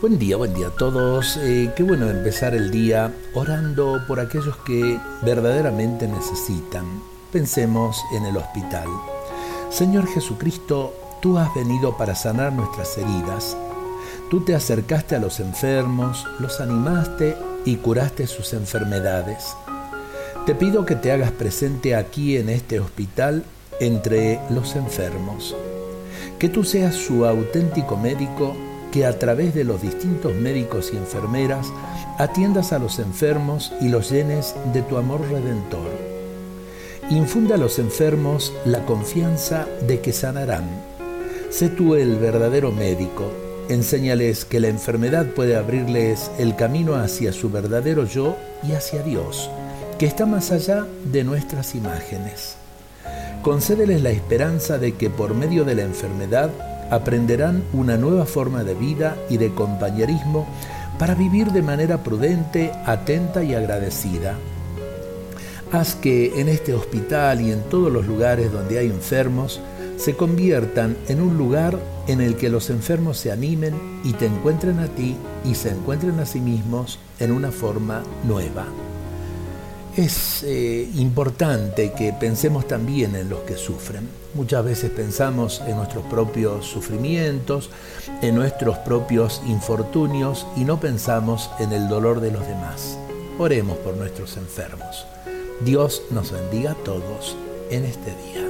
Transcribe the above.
Buen día, buen día a todos. Eh, qué bueno empezar el día orando por aquellos que verdaderamente necesitan. Pensemos en el hospital. Señor Jesucristo, tú has venido para sanar nuestras heridas. Tú te acercaste a los enfermos, los animaste y curaste sus enfermedades. Te pido que te hagas presente aquí en este hospital entre los enfermos. Que tú seas su auténtico médico que a través de los distintos médicos y enfermeras atiendas a los enfermos y los llenes de tu amor redentor. Infunda a los enfermos la confianza de que sanarán. Sé tú el verdadero médico. Enséñales que la enfermedad puede abrirles el camino hacia su verdadero yo y hacia Dios, que está más allá de nuestras imágenes. Concédeles la esperanza de que por medio de la enfermedad aprenderán una nueva forma de vida y de compañerismo para vivir de manera prudente, atenta y agradecida. Haz que en este hospital y en todos los lugares donde hay enfermos se conviertan en un lugar en el que los enfermos se animen y te encuentren a ti y se encuentren a sí mismos en una forma nueva. Es eh, importante que pensemos también en los que sufren. Muchas veces pensamos en nuestros propios sufrimientos, en nuestros propios infortunios y no pensamos en el dolor de los demás. Oremos por nuestros enfermos. Dios nos bendiga a todos en este día.